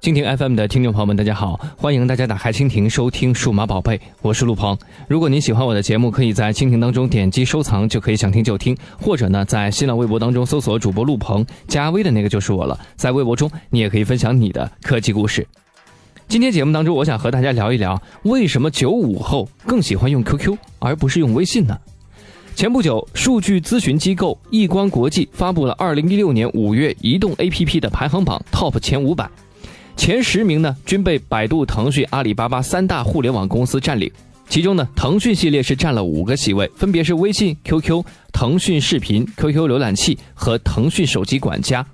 蜻蜓 FM 的听众朋友们，大家好，欢迎大家打开蜻蜓收听《数码宝贝》，我是陆鹏。如果您喜欢我的节目，可以在蜻蜓当中点击收藏，就可以想听就听，或者呢，在新浪微博当中搜索主播陆鹏，加微的那个就是我了。在微博中，你也可以分享你的科技故事。今天节目当中，我想和大家聊一聊，为什么九五后更喜欢用 QQ 而不是用微信呢？前不久，数据咨询机构易观国际发布了二零一六年五月移动 APP 的排行榜 TOP 前五百。前十名呢，均被百度、腾讯、阿里巴巴三大互联网公司占领。其中呢，腾讯系列是占了五个席位，分别是微信、QQ、腾讯视频、QQ 浏览器和腾讯手机管家。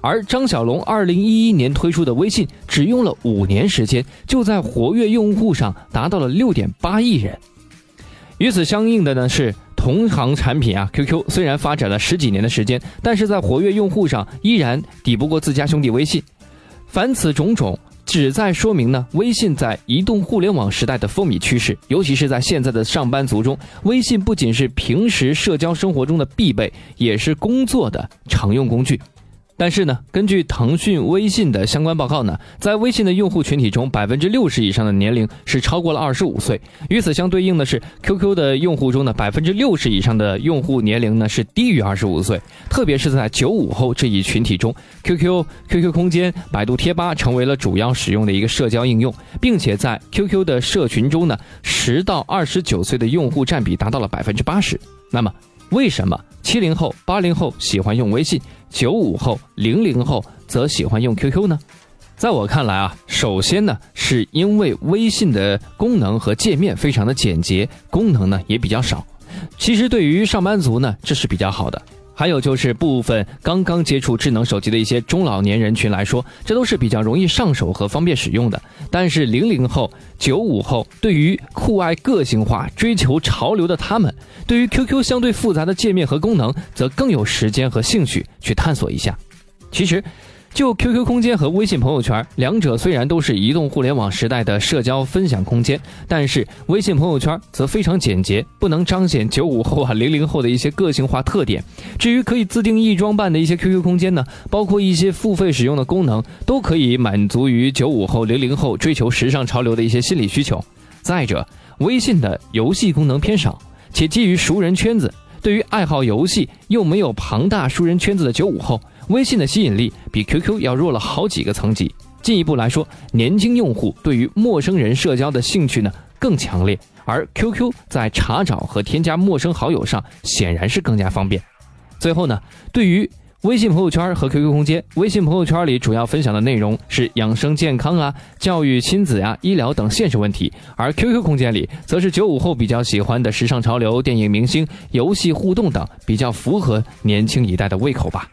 而张小龙二零一一年推出的微信，只用了五年时间，就在活跃用户上达到了六点八亿人。与此相应的呢，是同行产品啊，QQ 虽然发展了十几年的时间，但是在活跃用户上依然抵不过自家兄弟微信。凡此种种，旨在说明呢，微信在移动互联网时代的风靡趋势，尤其是在现在的上班族中，微信不仅是平时社交生活中的必备，也是工作的常用工具。但是呢，根据腾讯微信的相关报告呢，在微信的用户群体中，百分之六十以上的年龄是超过了二十五岁。与此相对应的是，QQ 的用户中呢，百分之六十以上的用户年龄呢是低于二十五岁。特别是在九五后这一群体中，QQ、QQ 空间、百度贴吧成为了主要使用的一个社交应用，并且在 QQ 的社群中呢，十到二十九岁的用户占比达到了百分之八十。那么，为什么七零后、八零后喜欢用微信，九五后、零零后则喜欢用 QQ 呢？在我看来啊，首先呢，是因为微信的功能和界面非常的简洁，功能呢也比较少。其实对于上班族呢，这是比较好的。还有就是部分刚刚接触智能手机的一些中老年人群来说，这都是比较容易上手和方便使用的。但是零零后、九五后对于酷爱个性化、追求潮流的他们，对于 QQ 相对复杂的界面和功能，则更有时间和兴趣去探索一下。其实。就 QQ 空间和微信朋友圈，两者虽然都是移动互联网时代的社交分享空间，但是微信朋友圈则非常简洁，不能彰显九五后啊、零零后的一些个性化特点。至于可以自定义装扮的一些 QQ 空间呢，包括一些付费使用的功能，都可以满足于九五后、零零后追求时尚潮流的一些心理需求。再者，微信的游戏功能偏少，且基于熟人圈子，对于爱好游戏又没有庞大熟人圈子的九五后。微信的吸引力比 QQ 要弱了好几个层级。进一步来说，年轻用户对于陌生人社交的兴趣呢更强烈，而 QQ 在查找和添加陌生好友上显然是更加方便。最后呢，对于微信朋友圈和 QQ 空间，微信朋友圈里主要分享的内容是养生健康啊、教育、亲子啊、医疗等现实问题，而 QQ 空间里则是九五后比较喜欢的时尚潮流、电影明星、游戏互动等，比较符合年轻一代的胃口吧。